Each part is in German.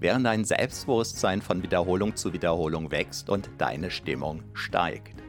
während dein Selbstbewusstsein von Wiederholung zu Wiederholung wächst und deine Stimmung steigt.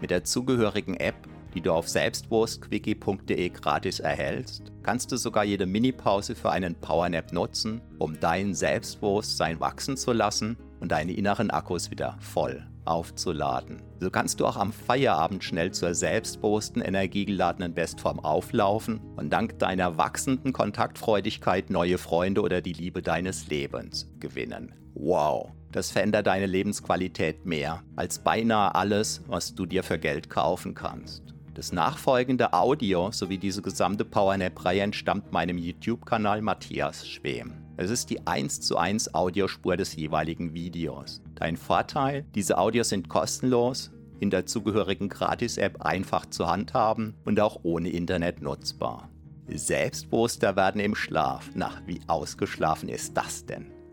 Mit der zugehörigen App, die du auf selbstbewusstquickie.de gratis erhältst, kannst du sogar jede Minipause für einen Powernap nutzen, um dein Selbstbewusstsein wachsen zu lassen und deine inneren Akkus wieder voll aufzuladen. So kannst du auch am Feierabend schnell zur selbstbewussten, energiegeladenen Bestform auflaufen und dank deiner wachsenden Kontaktfreudigkeit neue Freunde oder die Liebe deines Lebens gewinnen. Wow! Das verändert deine Lebensqualität mehr als beinahe alles, was du dir für Geld kaufen kannst. Das nachfolgende Audio sowie diese gesamte PowerNap-Reihe entstammt meinem YouTube-Kanal Matthias Schwem. Es ist die 1 zu 1 Audiospur des jeweiligen Videos. Dein Vorteil, diese Audios sind kostenlos, in der zugehörigen Gratis-App einfach zu handhaben und auch ohne Internet nutzbar. Selbstbewusster werden im Schlaf. Na, wie ausgeschlafen ist das denn?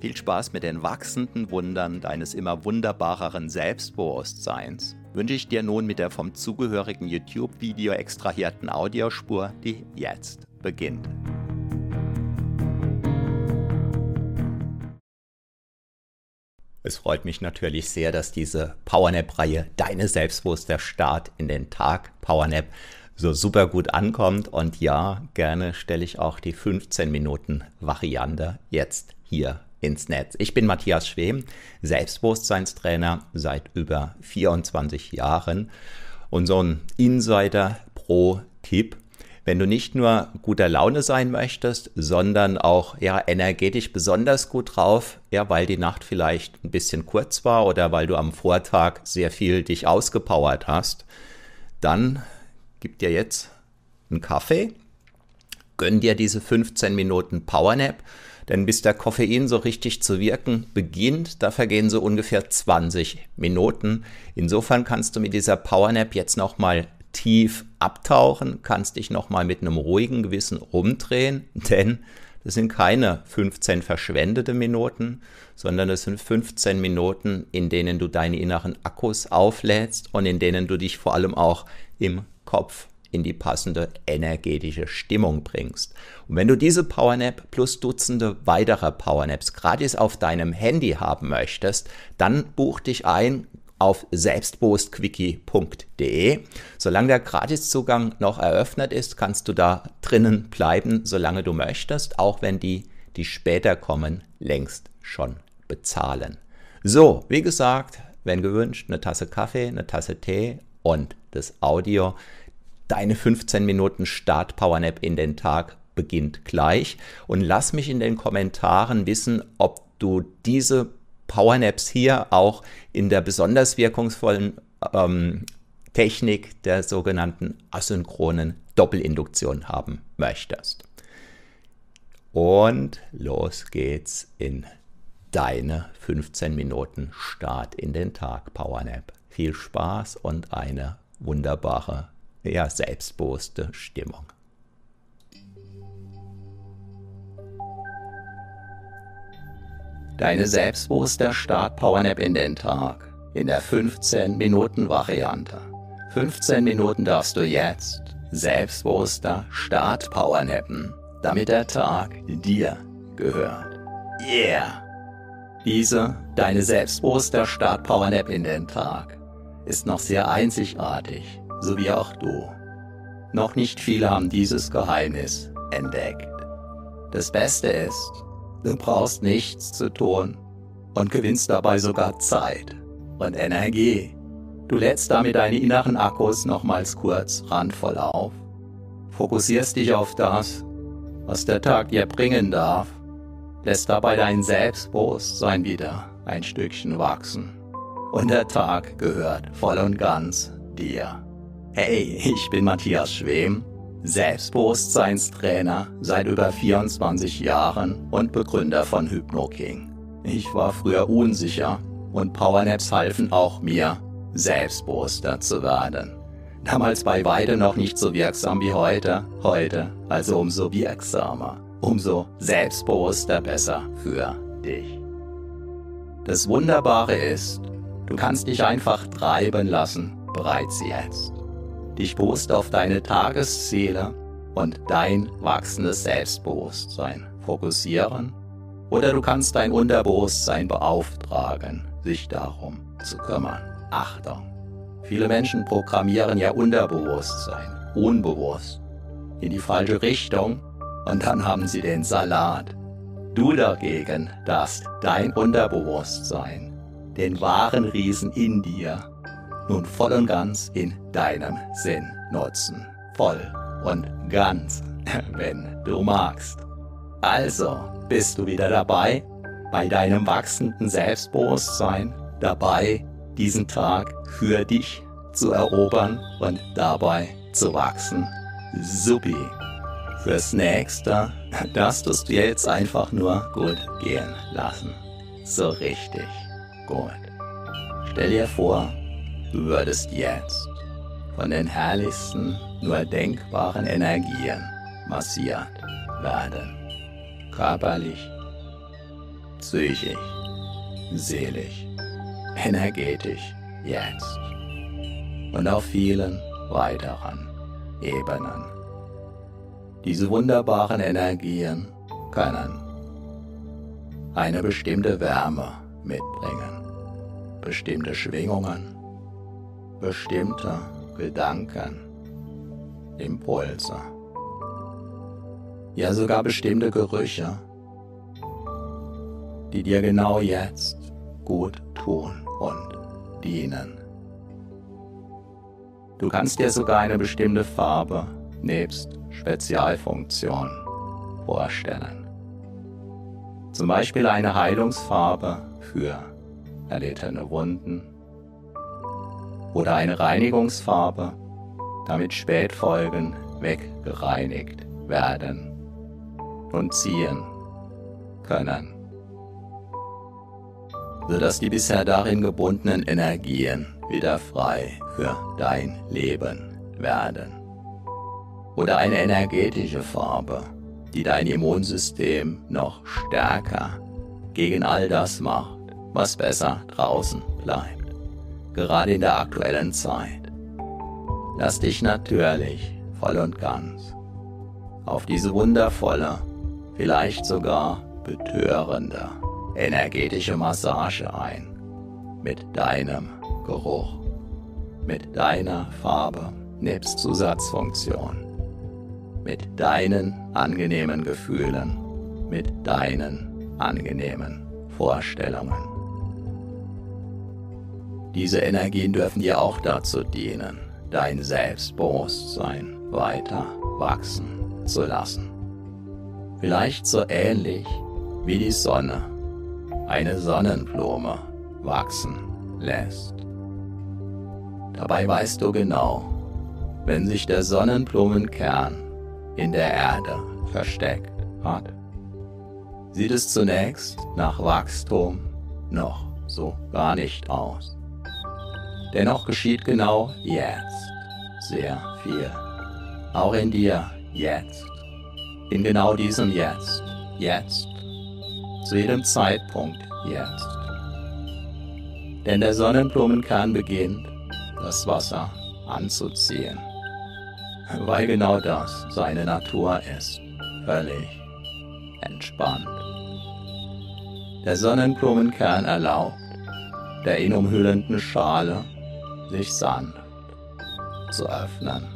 Viel Spaß mit den wachsenden Wundern deines immer wunderbareren Selbstbewusstseins wünsche ich dir nun mit der vom zugehörigen YouTube-Video extrahierten Audiospur, die jetzt beginnt. Es freut mich natürlich sehr, dass diese Powernap-Reihe Deine selbstbewusster Start in den Tag Powernap so super gut ankommt. Und ja, gerne stelle ich auch die 15 Minuten Variante jetzt hier ins Netz. Ich bin Matthias Schwem, Selbstbewusstseinstrainer seit über 24 Jahren und so ein Insider pro Tipp. Wenn du nicht nur guter Laune sein möchtest, sondern auch ja, energetisch besonders gut drauf, ja, weil die Nacht vielleicht ein bisschen kurz war oder weil du am Vortag sehr viel dich ausgepowert hast, dann gib dir jetzt einen Kaffee, gönn dir diese 15 Minuten Powernap denn bis der Koffein so richtig zu wirken beginnt, da vergehen so ungefähr 20 Minuten. Insofern kannst du mit dieser Powernap jetzt nochmal tief abtauchen, kannst dich nochmal mit einem ruhigen Gewissen rumdrehen, denn das sind keine 15 verschwendete Minuten, sondern das sind 15 Minuten, in denen du deine inneren Akkus auflädst und in denen du dich vor allem auch im Kopf in die passende energetische Stimmung bringst. Und wenn du diese Powernap plus Dutzende weiterer Powernaps gratis auf deinem Handy haben möchtest, dann buch dich ein auf selbstbewusstquickie.de. Solange der Gratiszugang noch eröffnet ist, kannst du da drinnen bleiben, solange du möchtest, auch wenn die, die später kommen, längst schon bezahlen. So, wie gesagt, wenn gewünscht, eine Tasse Kaffee, eine Tasse Tee und das Audio. Deine 15 Minuten Start Powernap in den Tag beginnt gleich. Und lass mich in den Kommentaren wissen, ob du diese Powernaps hier auch in der besonders wirkungsvollen ähm, Technik der sogenannten asynchronen Doppelinduktion haben möchtest. Und los geht's in deine 15 Minuten Start in den Tag Powernap. Viel Spaß und eine wunderbare, ja, selbstbewusste Stimmung. Deine selbstbewusste Start Powernap in den Tag in der 15 Minuten Variante. 15 Minuten darfst du jetzt selbstbewusster Start Powernappen, damit der Tag dir gehört. Yeah! Diese, deine selbstbewusster Start Powernap in den Tag, ist noch sehr einzigartig, so wie auch du. Noch nicht viele haben dieses Geheimnis entdeckt. Das Beste ist, du brauchst nichts zu tun und gewinnst dabei sogar Zeit und Energie. Du lädst damit deine inneren Akkus nochmals kurz randvoll auf, fokussierst dich auf das, was der Tag dir bringen darf, lässt dabei dein Selbstbewusstsein wieder ein Stückchen wachsen. Und der Tag gehört voll und ganz dir. Hey, ich bin Matthias Schwem, Selbstbewusstseinstrainer seit über 24 Jahren und Begründer von HypnoKing. Ich war früher unsicher und Powernaps halfen auch mir, selbstbewusster zu werden. Damals bei Weide noch nicht so wirksam wie heute, heute also umso wirksamer, umso selbstbewusster besser für dich. Das Wunderbare ist, du kannst dich einfach treiben lassen, bereits jetzt. Dich bewusst auf deine Tagesziele und dein wachsendes Selbstbewusstsein fokussieren oder du kannst dein Unterbewusstsein beauftragen, sich darum zu kümmern. Achtung! Viele Menschen programmieren ja Unterbewusstsein, unbewusst, in die falsche Richtung und dann haben sie den Salat. Du dagegen darfst dein Unterbewusstsein, den wahren Riesen in dir, nun voll und ganz in deinem Sinn nutzen. Voll und ganz, wenn du magst. Also, bist du wieder dabei? Bei deinem wachsenden Selbstbewusstsein dabei, diesen Tag für dich zu erobern und dabei zu wachsen. Supi. Fürs nächste, das tust du jetzt einfach nur gut gehen lassen. So richtig gut. Stell dir vor, du würdest jetzt von den herrlichsten, nur denkbaren Energien massiert werden. Körperlich, psychisch, seelisch energetisch jetzt und auf vielen weiteren Ebenen. Diese wunderbaren Energien können eine bestimmte Wärme mitbringen, bestimmte Schwingungen, bestimmte Gedanken, Impulse, ja sogar bestimmte Gerüche, die dir genau jetzt gut tun und dienen. Du kannst dir sogar eine bestimmte Farbe nebst Spezialfunktion vorstellen. Zum Beispiel eine Heilungsfarbe für erlittene Wunden oder eine Reinigungsfarbe, damit Spätfolgen weggereinigt werden und ziehen können sodass die bisher darin gebundenen Energien wieder frei für dein Leben werden. Oder eine energetische Farbe, die dein Immunsystem noch stärker gegen all das macht, was besser draußen bleibt, gerade in der aktuellen Zeit. Lass dich natürlich voll und ganz auf diese wundervolle, vielleicht sogar betörende energetische Massage ein. Mit deinem Geruch, mit deiner Farbe nebst Zusatzfunktion, mit deinen angenehmen Gefühlen, mit deinen angenehmen Vorstellungen. Diese Energien dürfen dir auch dazu dienen, dein Selbstbewusstsein weiter wachsen zu lassen. Vielleicht so ähnlich wie die Sonne eine Sonnenblume wachsen lässt. Dabei weißt du genau, wenn sich der Sonnenblumenkern in der Erde versteckt hat, sieht es zunächst nach Wachstum noch so gar nicht aus. Dennoch geschieht genau jetzt sehr viel. Auch in dir jetzt. In genau diesem Jetzt. Jetzt. Zu jedem Zeitpunkt jetzt. Denn der Sonnenblumenkern beginnt, das Wasser anzuziehen. Weil genau das seine Natur ist. Völlig entspannt. Der Sonnenblumenkern erlaubt der ihn umhüllenden Schale sich sanft zu öffnen,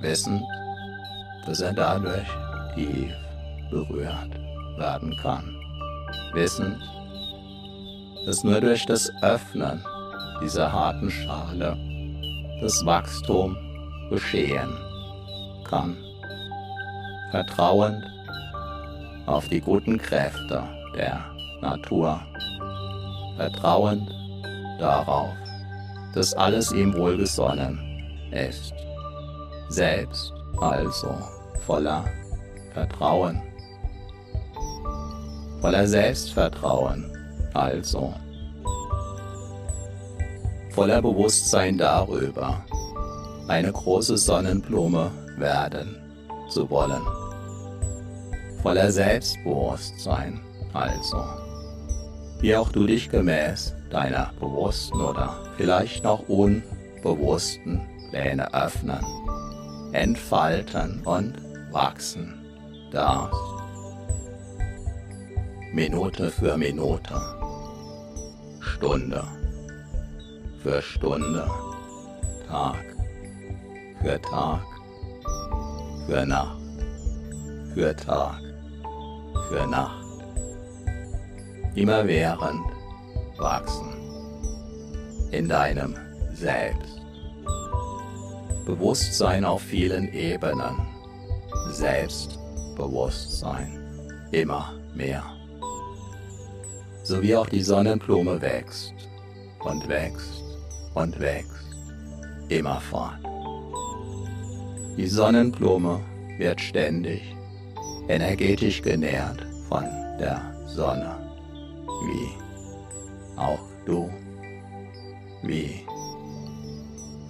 wissend, dass er dadurch tief berührt werden kann, wissend, dass nur durch das Öffnen dieser harten Schale das Wachstum geschehen kann, vertrauend auf die guten Kräfte der Natur, vertrauend darauf, dass alles ihm wohlgesonnen ist. Selbst also voller Vertrauen. Voller Selbstvertrauen also. Voller Bewusstsein darüber, eine große Sonnenblume werden zu wollen. Voller Selbstbewusstsein also. Wie auch du dich gemäß deiner bewussten oder vielleicht noch unbewussten Pläne öffnen, entfalten und wachsen darfst. Minute für Minute, Stunde für Stunde, Tag für Tag, für Nacht, für Tag, für Nacht, immerwährend wachsen in deinem Selbst. Bewusstsein auf vielen Ebenen. Selbstbewusstsein. Immer mehr. So wie auch die Sonnenblume wächst und wächst und wächst. Immerfort. Die Sonnenblume wird ständig energetisch genährt von der Sonne. Wie auch du, wie?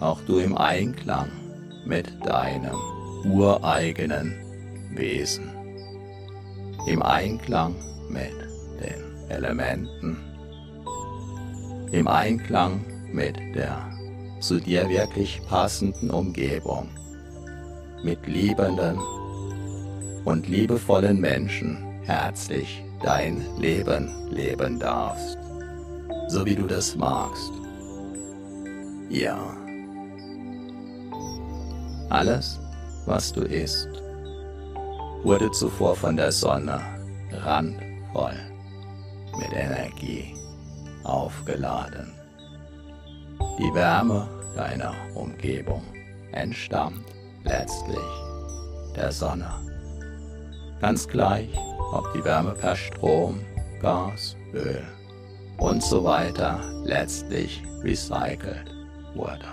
Auch du im Einklang mit deinem ureigenen Wesen, im Einklang mit den Elementen, im Einklang mit der zu dir wirklich passenden Umgebung, mit liebenden und liebevollen Menschen herzlich dein Leben leben darfst. So wie du das magst. Ja. Alles, was du isst, wurde zuvor von der Sonne randvoll mit Energie aufgeladen. Die Wärme deiner Umgebung entstammt letztlich der Sonne. Ganz gleich, ob die Wärme per Strom, Gas, Öl und so weiter letztlich recycelt wurde.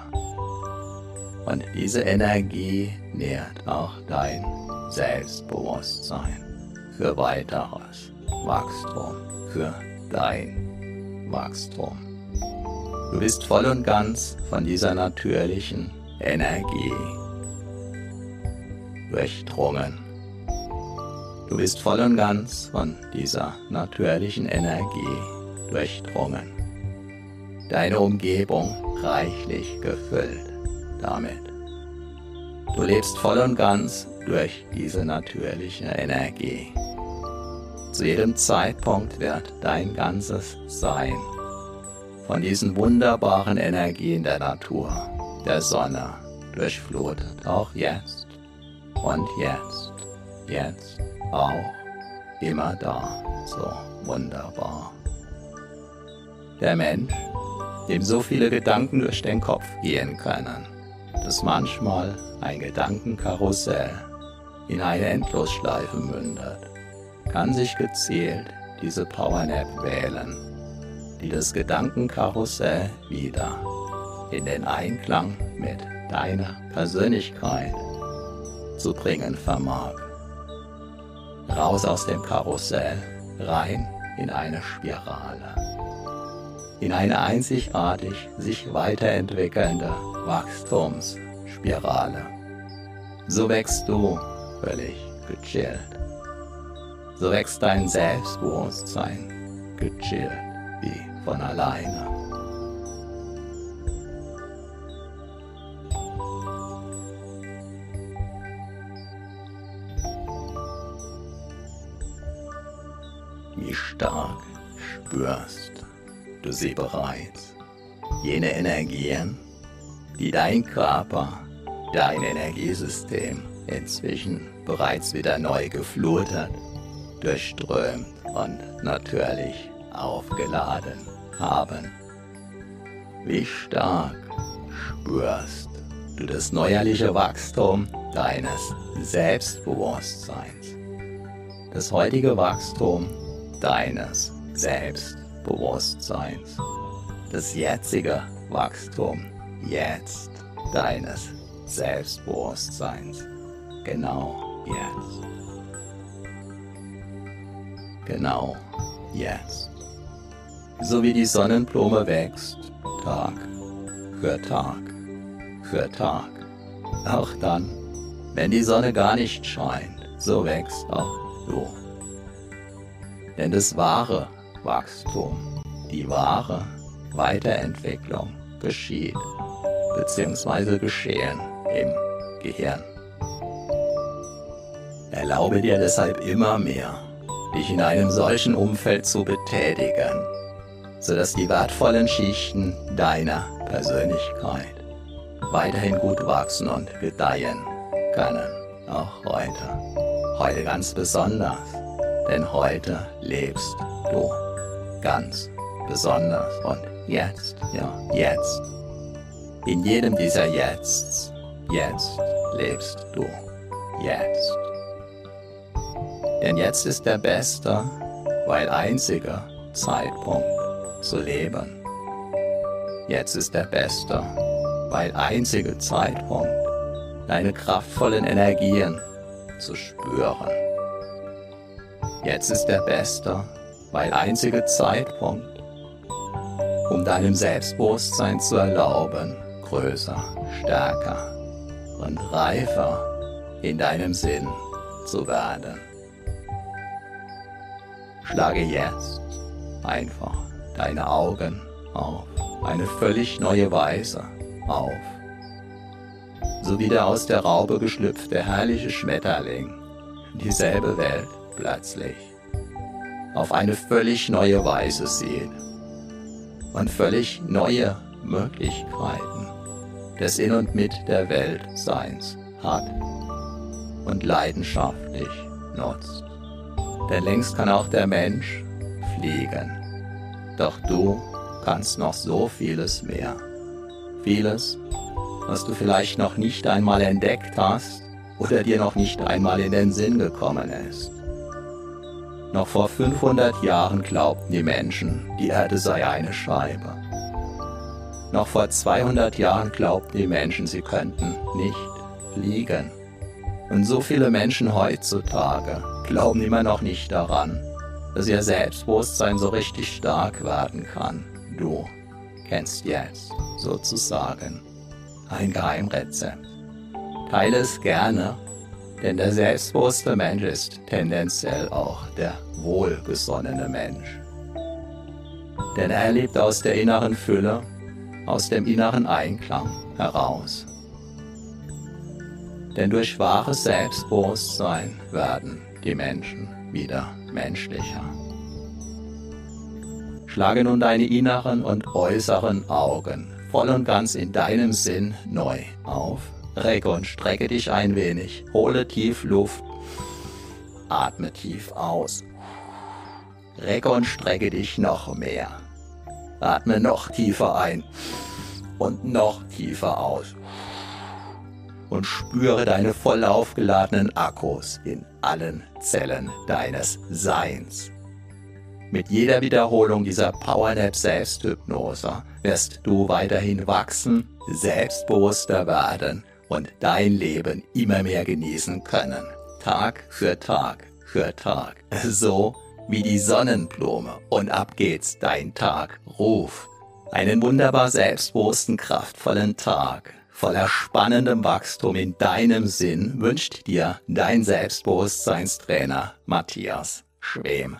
Und diese Energie nährt auch dein Selbstbewusstsein für weiteres Wachstum, für dein Wachstum. Du bist voll und ganz von dieser natürlichen Energie durchdrungen. Du bist voll und ganz von dieser natürlichen Energie durchdrungen. Deine Umgebung reichlich gefüllt damit. Du lebst voll und ganz durch diese natürliche Energie. Zu jedem Zeitpunkt wird dein ganzes Sein von diesen wunderbaren Energien der Natur, der Sonne, durchflutet, auch jetzt und jetzt, jetzt auch immer da, so wunderbar Der Mensch, dem so viele Gedanken durch den Kopf gehen können, dass manchmal ein Gedankenkarussell in eine Endlosschleife mündet, kann sich gezielt diese Powernap wählen, die das Gedankenkarussell wieder in den Einklang mit deiner Persönlichkeit zu bringen vermag. Raus aus dem Karussell, rein in eine Spirale. In eine einzigartig sich weiterentwickelnde Wachstumsspirale. So wächst du völlig gechillt. So wächst dein Selbstbewusstsein gechillt wie von alleine. Wie stark spürst du sie bereits, jene Energien, die dein Körper, dein Energiesystem inzwischen bereits wieder neu geflutet, durchströmt und natürlich aufgeladen haben. Wie stark spürst du das neuerliche Wachstum deines Selbstbewusstseins, das heutige Wachstum deines Selbstbewusstseins, das jetzige Wachstum jetzt deines Selbstbewusstseins, genau jetzt. Genau jetzt. So wie die Sonnenblume wächst, Tag für Tag für Tag. Auch dann, wenn die Sonne gar nicht scheint, so wächst auch du. Denn das wahre Wachstum, die wahre Weiterentwicklung geschieht bzw. geschehen im Gehirn. Erlaube dir deshalb immer mehr, dich in einem solchen Umfeld zu betätigen, sodass die wertvollen Schichten deiner Persönlichkeit weiterhin gut wachsen und gedeihen können, auch heute. Heute ganz besonders, denn heute lebst du ganz besonders und jetzt, ja, jetzt. In jedem dieser Jetzts, jetzt lebst du, jetzt. Denn jetzt ist der beste, weil einzige Zeitpunkt zu leben. Jetzt ist der beste, weil einzige Zeitpunkt deine kraftvollen Energien zu spüren. Jetzt ist der beste, weil einzige Zeitpunkt, um deinem Selbstbewusstsein zu erlauben, größer, stärker und reifer in deinem Sinn zu werden. Schlage jetzt einfach deine Augen auf eine völlig neue Weise auf. So wie der aus der Raube geschlüpfte herrliche Schmetterling dieselbe Welt plötzlich auf eine völlig neue Weise sieht und völlig neue Möglichkeiten des In und Mit der Welt Seins hat und leidenschaftlich nutzt. Denn längst kann auch der Mensch fliegen. Doch du kannst noch so vieles mehr. Vieles, was du vielleicht noch nicht einmal entdeckt hast oder dir noch nicht einmal in den Sinn gekommen ist. Noch vor 500 Jahren glaubten die Menschen, die Erde sei eine Scheibe. Noch vor 200 Jahren glaubten die Menschen, sie könnten nicht fliegen. Und so viele Menschen heutzutage glauben immer noch nicht daran, dass ihr Selbstbewusstsein so richtig stark werden kann. Du kennst jetzt sozusagen ein Geheimrezept. Teile es gerne, denn der selbstbewusste Mensch ist tendenziell auch der wohlgesonnene Mensch. Denn er lebt aus der inneren Fülle, aus dem inneren Einklang heraus. Denn durch wahres Selbstbewusstsein werden die Menschen wieder menschlicher. Schlage nun deine inneren und äußeren Augen voll und ganz in deinem Sinn neu auf. Recke und strecke dich ein wenig. Hole tief Luft. Atme tief aus. Recke und strecke dich noch mehr. Atme noch tiefer ein und noch tiefer aus. Und spüre deine voll aufgeladenen Akkus in allen Zellen deines Seins. Mit jeder Wiederholung dieser Powernap Selbsthypnose wirst du weiterhin wachsen, selbstbewusster werden und dein Leben immer mehr genießen können. Tag für Tag für Tag. So wie die Sonnenblume. Und ab geht's, dein Tag. Ruf. Einen wunderbar selbstbewussten, kraftvollen Tag. Voller spannendem Wachstum in deinem Sinn wünscht dir dein Selbstbewusstseinstrainer Matthias Schwem.